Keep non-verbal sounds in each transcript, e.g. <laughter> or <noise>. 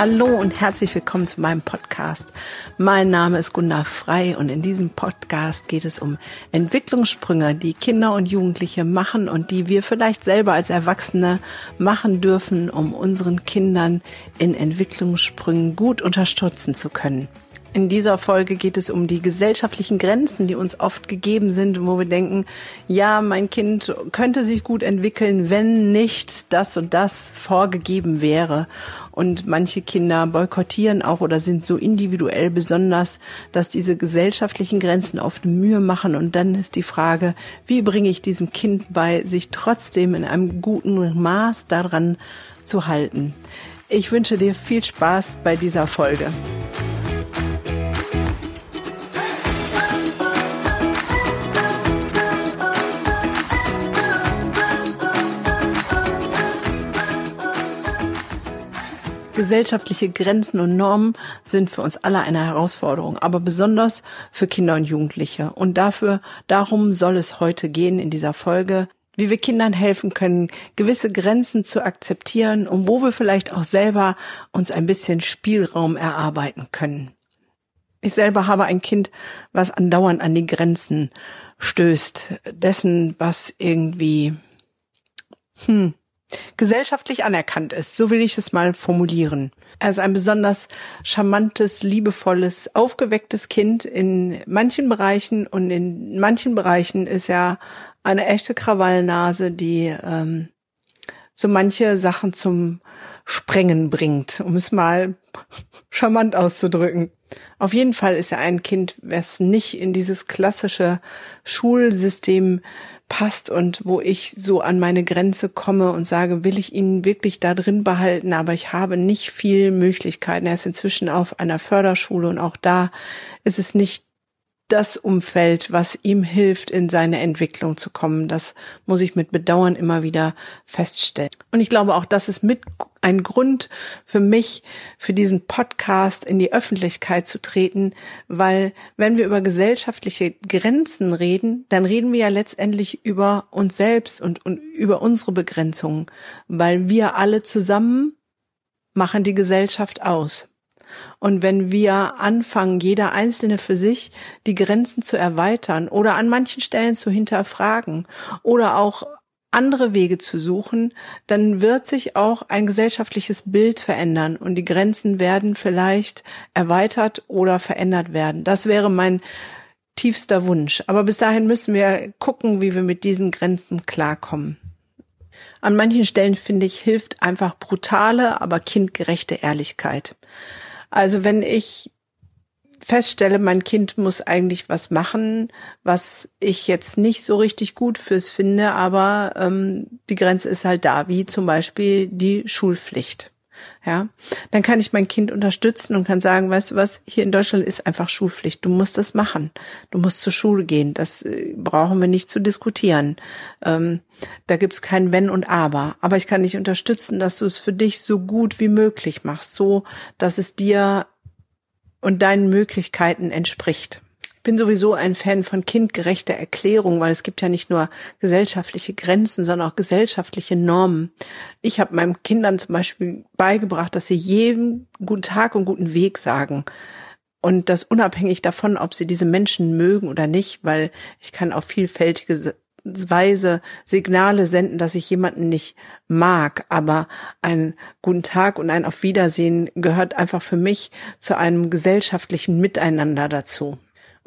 Hallo und herzlich willkommen zu meinem Podcast. Mein Name ist Gunda Frei und in diesem Podcast geht es um Entwicklungssprünge, die Kinder und Jugendliche machen und die wir vielleicht selber als Erwachsene machen dürfen, um unseren Kindern in Entwicklungssprüngen gut unterstützen zu können. In dieser Folge geht es um die gesellschaftlichen Grenzen, die uns oft gegeben sind, wo wir denken, ja, mein Kind könnte sich gut entwickeln, wenn nicht das und das vorgegeben wäre. Und manche Kinder boykottieren auch oder sind so individuell besonders, dass diese gesellschaftlichen Grenzen oft Mühe machen. Und dann ist die Frage, wie bringe ich diesem Kind bei, sich trotzdem in einem guten Maß daran zu halten. Ich wünsche dir viel Spaß bei dieser Folge. Gesellschaftliche Grenzen und Normen sind für uns alle eine Herausforderung, aber besonders für Kinder und Jugendliche. Und dafür, darum soll es heute gehen in dieser Folge, wie wir Kindern helfen können, gewisse Grenzen zu akzeptieren und wo wir vielleicht auch selber uns ein bisschen Spielraum erarbeiten können. Ich selber habe ein Kind, was andauernd an die Grenzen stößt, dessen, was irgendwie, hm, gesellschaftlich anerkannt ist. So will ich es mal formulieren. Er ist ein besonders charmantes, liebevolles, aufgewecktes Kind in manchen Bereichen und in manchen Bereichen ist er eine echte Krawallnase, die ähm, so manche Sachen zum Sprengen bringt, um es mal <laughs> charmant auszudrücken. Auf jeden Fall ist er ein Kind, was nicht in dieses klassische Schulsystem passt und wo ich so an meine Grenze komme und sage, will ich ihn wirklich da drin behalten, aber ich habe nicht viel Möglichkeiten. Er ist inzwischen auf einer Förderschule und auch da ist es nicht das Umfeld, was ihm hilft, in seine Entwicklung zu kommen. Das muss ich mit Bedauern immer wieder feststellen. Und ich glaube auch, das ist mit ein Grund für mich, für diesen Podcast in die Öffentlichkeit zu treten, weil wenn wir über gesellschaftliche Grenzen reden, dann reden wir ja letztendlich über uns selbst und, und über unsere Begrenzungen, weil wir alle zusammen machen die Gesellschaft aus. Und wenn wir anfangen, jeder Einzelne für sich die Grenzen zu erweitern oder an manchen Stellen zu hinterfragen oder auch andere Wege zu suchen, dann wird sich auch ein gesellschaftliches Bild verändern und die Grenzen werden vielleicht erweitert oder verändert werden. Das wäre mein tiefster Wunsch. Aber bis dahin müssen wir gucken, wie wir mit diesen Grenzen klarkommen. An manchen Stellen finde ich, hilft einfach brutale, aber kindgerechte Ehrlichkeit. Also wenn ich feststelle, mein Kind muss eigentlich was machen, was ich jetzt nicht so richtig gut fürs finde, aber ähm, die Grenze ist halt da, wie zum Beispiel die Schulpflicht. Ja, dann kann ich mein Kind unterstützen und kann sagen, weißt du was, hier in Deutschland ist einfach Schulpflicht. Du musst das machen. Du musst zur Schule gehen. Das äh, brauchen wir nicht zu diskutieren. Ähm, da gibt's kein Wenn und Aber. Aber ich kann dich unterstützen, dass du es für dich so gut wie möglich machst, so dass es dir und deinen Möglichkeiten entspricht. Ich bin sowieso ein Fan von kindgerechter Erklärung, weil es gibt ja nicht nur gesellschaftliche Grenzen, sondern auch gesellschaftliche Normen. Ich habe meinen Kindern zum Beispiel beigebracht, dass sie jedem guten Tag und guten Weg sagen. Und das unabhängig davon, ob sie diese Menschen mögen oder nicht, weil ich kann auf vielfältige Weise Signale senden, dass ich jemanden nicht mag, aber einen guten Tag und ein Auf Wiedersehen gehört einfach für mich zu einem gesellschaftlichen Miteinander dazu.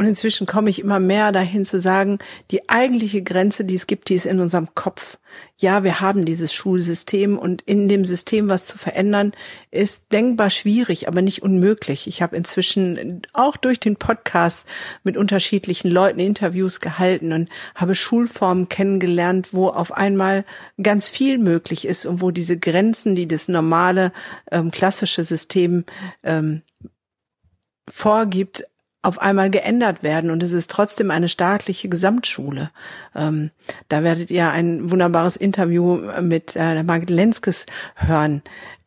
Und inzwischen komme ich immer mehr dahin zu sagen, die eigentliche Grenze, die es gibt, die ist in unserem Kopf. Ja, wir haben dieses Schulsystem und in dem System was zu verändern, ist denkbar schwierig, aber nicht unmöglich. Ich habe inzwischen auch durch den Podcast mit unterschiedlichen Leuten Interviews gehalten und habe Schulformen kennengelernt, wo auf einmal ganz viel möglich ist und wo diese Grenzen, die das normale ähm, klassische System ähm, vorgibt, auf einmal geändert werden und es ist trotzdem eine staatliche Gesamtschule. Ähm, da werdet ihr ein wunderbares Interview mit äh, Margit Lenskes hören.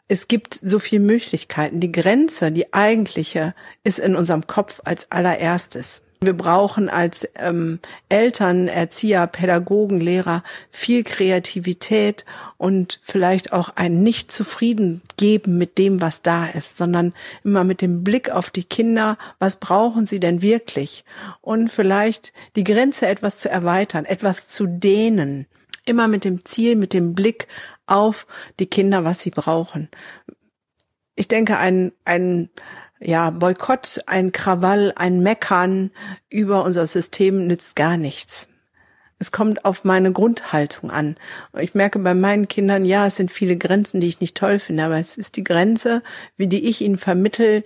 Es gibt so viele Möglichkeiten. Die Grenze, die eigentliche, ist in unserem Kopf als allererstes. Wir brauchen als ähm, Eltern, Erzieher, Pädagogen, Lehrer viel Kreativität und vielleicht auch ein nicht zufrieden geben mit dem, was da ist, sondern immer mit dem Blick auf die Kinder, was brauchen sie denn wirklich? Und vielleicht die Grenze etwas zu erweitern, etwas zu dehnen. Immer mit dem Ziel, mit dem Blick auf die Kinder, was sie brauchen. Ich denke, ein, ein ja, Boykott, ein Krawall, ein Meckern über unser System nützt gar nichts. Es kommt auf meine Grundhaltung an. Ich merke bei meinen Kindern, ja, es sind viele Grenzen, die ich nicht toll finde, aber es ist die Grenze, wie die ich ihnen vermittel,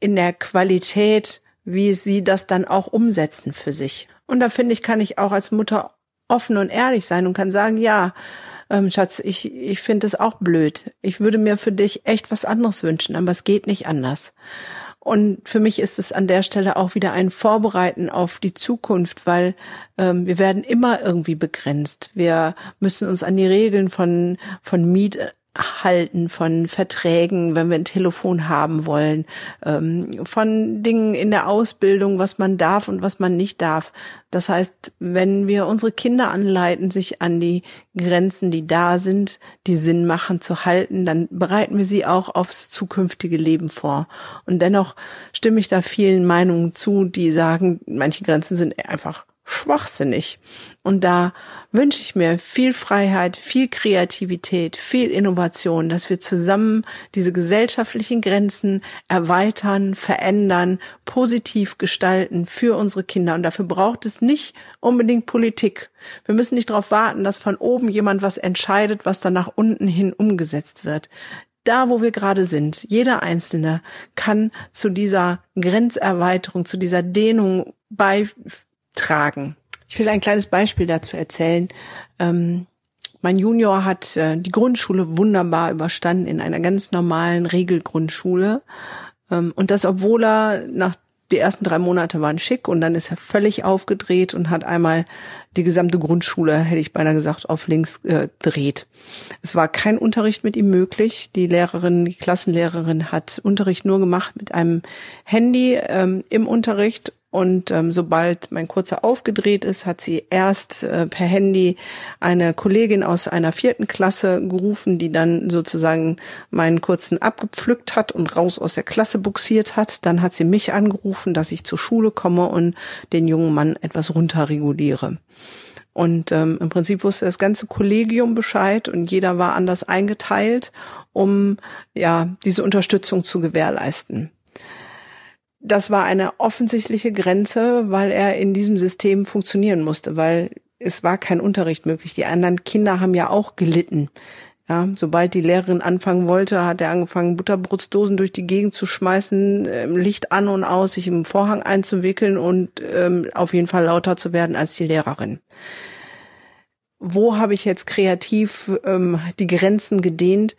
in der Qualität, wie sie das dann auch umsetzen für sich. Und da finde ich, kann ich auch als Mutter offen und ehrlich sein und kann sagen, ja, ähm, Schatz, ich, ich finde es auch blöd. Ich würde mir für dich echt was anderes wünschen, aber es geht nicht anders. Und für mich ist es an der Stelle auch wieder ein Vorbereiten auf die Zukunft, weil ähm, wir werden immer irgendwie begrenzt. Wir müssen uns an die Regeln von, von Miet halten von Verträgen, wenn wir ein Telefon haben wollen, ähm, von Dingen in der Ausbildung, was man darf und was man nicht darf. Das heißt, wenn wir unsere Kinder anleiten, sich an die Grenzen, die da sind, die Sinn machen, zu halten, dann bereiten wir sie auch aufs zukünftige Leben vor. Und dennoch stimme ich da vielen Meinungen zu, die sagen, manche Grenzen sind einfach schwachsinnig. Und da wünsche ich mir viel Freiheit, viel Kreativität, viel Innovation, dass wir zusammen diese gesellschaftlichen Grenzen erweitern, verändern, positiv gestalten für unsere Kinder. Und dafür braucht es nicht unbedingt Politik. Wir müssen nicht darauf warten, dass von oben jemand was entscheidet, was dann nach unten hin umgesetzt wird da, wo wir gerade sind, jeder Einzelne kann zu dieser Grenzerweiterung, zu dieser Dehnung bei tragen. Ich will ein kleines Beispiel dazu erzählen. Ähm, mein Junior hat äh, die Grundschule wunderbar überstanden in einer ganz normalen Regelgrundschule. Ähm, und das, obwohl er nach die ersten drei Monate waren schick und dann ist er völlig aufgedreht und hat einmal die gesamte Grundschule, hätte ich beinahe gesagt, auf links äh, dreht. Es war kein Unterricht mit ihm möglich. Die Lehrerin, die Klassenlehrerin hat Unterricht nur gemacht mit einem Handy ähm, im Unterricht und ähm, sobald mein Kurzer aufgedreht ist, hat sie erst äh, per Handy eine Kollegin aus einer vierten Klasse gerufen, die dann sozusagen meinen Kurzen abgepflückt hat und raus aus der Klasse buxiert hat. Dann hat sie mich angerufen, dass ich zur Schule komme und den jungen Mann etwas runterreguliere. Und ähm, im Prinzip wusste das ganze Kollegium Bescheid und jeder war anders eingeteilt, um ja diese Unterstützung zu gewährleisten das war eine offensichtliche Grenze, weil er in diesem System funktionieren musste, weil es war kein Unterricht möglich. Die anderen Kinder haben ja auch gelitten. Ja, sobald die Lehrerin anfangen wollte, hat er angefangen, Butterbrotsdosen durch die Gegend zu schmeißen, ähm, Licht an und aus, sich im Vorhang einzuwickeln und ähm, auf jeden Fall lauter zu werden als die Lehrerin. Wo habe ich jetzt kreativ ähm, die Grenzen gedehnt?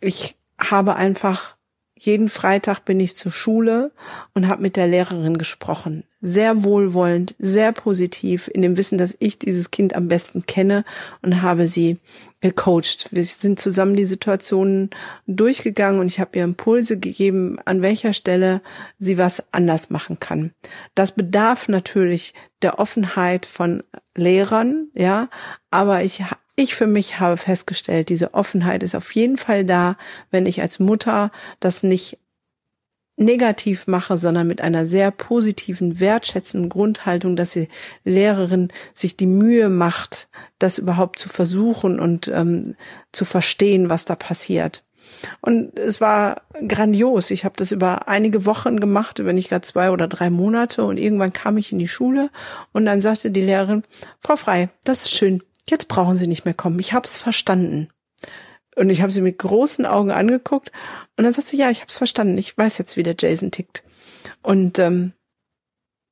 Ich habe einfach jeden Freitag bin ich zur Schule und habe mit der Lehrerin gesprochen. Sehr wohlwollend, sehr positiv, in dem Wissen, dass ich dieses Kind am besten kenne und habe sie gecoacht. Wir sind zusammen die Situationen durchgegangen und ich habe ihr Impulse gegeben, an welcher Stelle sie was anders machen kann. Das bedarf natürlich der Offenheit von Lehrern, ja, aber ich ich für mich habe festgestellt, diese Offenheit ist auf jeden Fall da, wenn ich als Mutter das nicht negativ mache, sondern mit einer sehr positiven, wertschätzenden Grundhaltung, dass die Lehrerin sich die Mühe macht, das überhaupt zu versuchen und ähm, zu verstehen, was da passiert. Und es war grandios. Ich habe das über einige Wochen gemacht, wenn nicht gar zwei oder drei Monate. Und irgendwann kam ich in die Schule und dann sagte die Lehrerin, Frau Frei, das ist schön jetzt brauchen Sie nicht mehr kommen, ich hab's verstanden. Und ich habe sie mit großen Augen angeguckt und dann sagt sie, ja, ich hab's verstanden, ich weiß jetzt, wie der Jason tickt. Und ähm,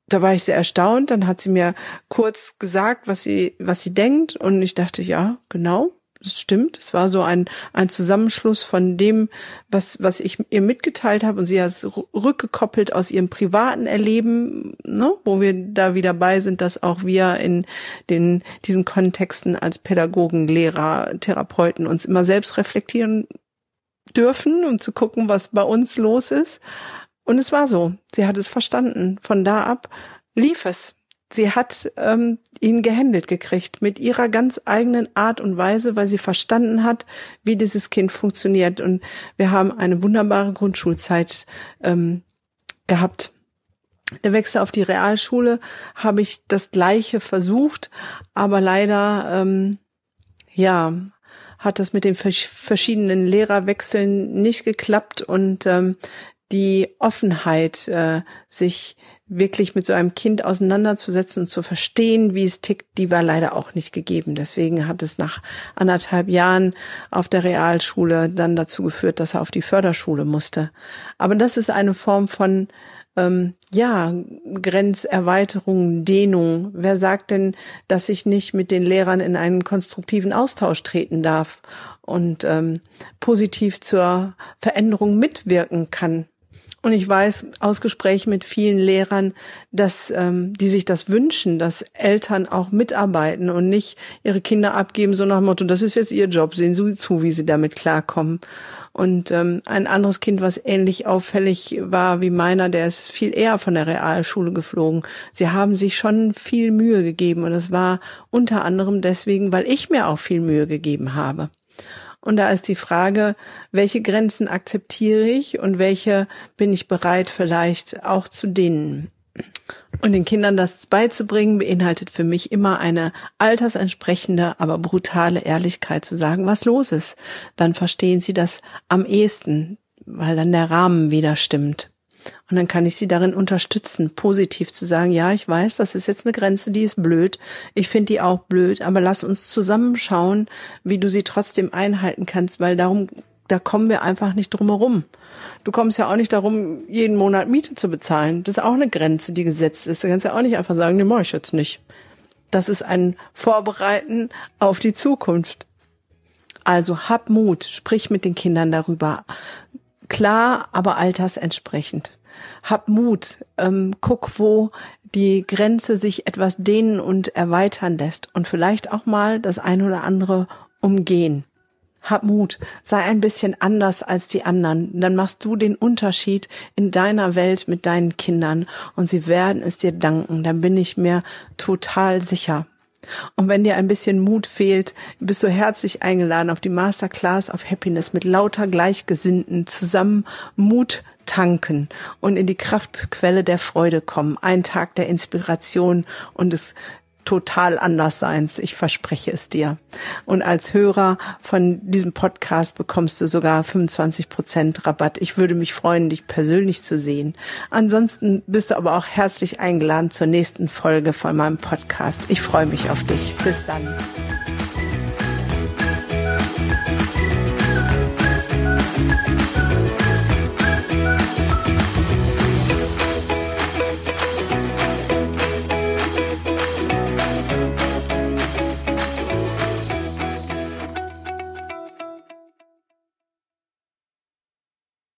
da war ich sehr erstaunt. Dann hat sie mir kurz gesagt, was sie, was sie denkt, und ich dachte, ja, genau das stimmt. Es war so ein, ein Zusammenschluss von dem, was, was ich ihr mitgeteilt habe und sie hat es rückgekoppelt aus ihrem privaten Erleben, ne, wo wir da wieder bei sind, dass auch wir in den, diesen Kontexten als Pädagogen, Lehrer, Therapeuten uns immer selbst reflektieren dürfen, um zu gucken, was bei uns los ist. Und es war so. Sie hat es verstanden. Von da ab lief es. Sie hat ähm, ihn gehändelt gekriegt mit ihrer ganz eigenen Art und Weise, weil sie verstanden hat, wie dieses Kind funktioniert. Und wir haben eine wunderbare Grundschulzeit ähm, gehabt. Der Wechsel auf die Realschule habe ich das Gleiche versucht, aber leider ähm, ja hat das mit den verschiedenen Lehrerwechseln nicht geklappt und ähm, die Offenheit, äh, sich wirklich mit so einem Kind auseinanderzusetzen und zu verstehen, wie es tickt, die war leider auch nicht gegeben. Deswegen hat es nach anderthalb Jahren auf der Realschule dann dazu geführt, dass er auf die Förderschule musste. Aber das ist eine Form von ähm, ja, Grenzerweiterung, Dehnung. Wer sagt denn, dass ich nicht mit den Lehrern in einen konstruktiven Austausch treten darf und ähm, positiv zur Veränderung mitwirken kann? Und ich weiß aus Gesprächen mit vielen Lehrern, dass ähm, die sich das wünschen, dass Eltern auch mitarbeiten und nicht ihre Kinder abgeben, so nach dem Motto, das ist jetzt ihr Job, sehen Sie zu, wie sie damit klarkommen. Und ähm, ein anderes Kind, was ähnlich auffällig war wie meiner, der ist viel eher von der Realschule geflogen. Sie haben sich schon viel Mühe gegeben und es war unter anderem deswegen, weil ich mir auch viel Mühe gegeben habe. Und da ist die Frage, welche Grenzen akzeptiere ich und welche bin ich bereit vielleicht auch zu dehnen. Und den Kindern das beizubringen, beinhaltet für mich immer eine altersentsprechende, aber brutale Ehrlichkeit zu sagen, was los ist. Dann verstehen sie das am ehesten, weil dann der Rahmen wieder stimmt. Und dann kann ich sie darin unterstützen, positiv zu sagen, ja, ich weiß, das ist jetzt eine Grenze, die ist blöd. Ich finde die auch blöd, aber lass uns zusammenschauen, wie du sie trotzdem einhalten kannst, weil darum, da kommen wir einfach nicht drum herum. Du kommst ja auch nicht darum, jeden Monat Miete zu bezahlen. Das ist auch eine Grenze, die gesetzt ist. Du kannst ja auch nicht einfach sagen, nee, mach ich jetzt nicht. Das ist ein Vorbereiten auf die Zukunft. Also hab Mut, sprich mit den Kindern darüber klar, aber altersentsprechend. Hab Mut, ähm, guck, wo die Grenze sich etwas dehnen und erweitern lässt und vielleicht auch mal das ein oder andere umgehen. Hab Mut, sei ein bisschen anders als die anderen, dann machst du den Unterschied in deiner Welt mit deinen Kindern und sie werden es dir danken, dann bin ich mir total sicher. Und wenn dir ein bisschen Mut fehlt, bist du herzlich eingeladen auf die Masterclass of Happiness mit lauter Gleichgesinnten zusammen Mut tanken und in die Kraftquelle der Freude kommen. Ein Tag der Inspiration und des total anders seins. Ich verspreche es dir. Und als Hörer von diesem Podcast bekommst du sogar 25 Prozent Rabatt. Ich würde mich freuen, dich persönlich zu sehen. Ansonsten bist du aber auch herzlich eingeladen zur nächsten Folge von meinem Podcast. Ich freue mich auf dich. Bis dann.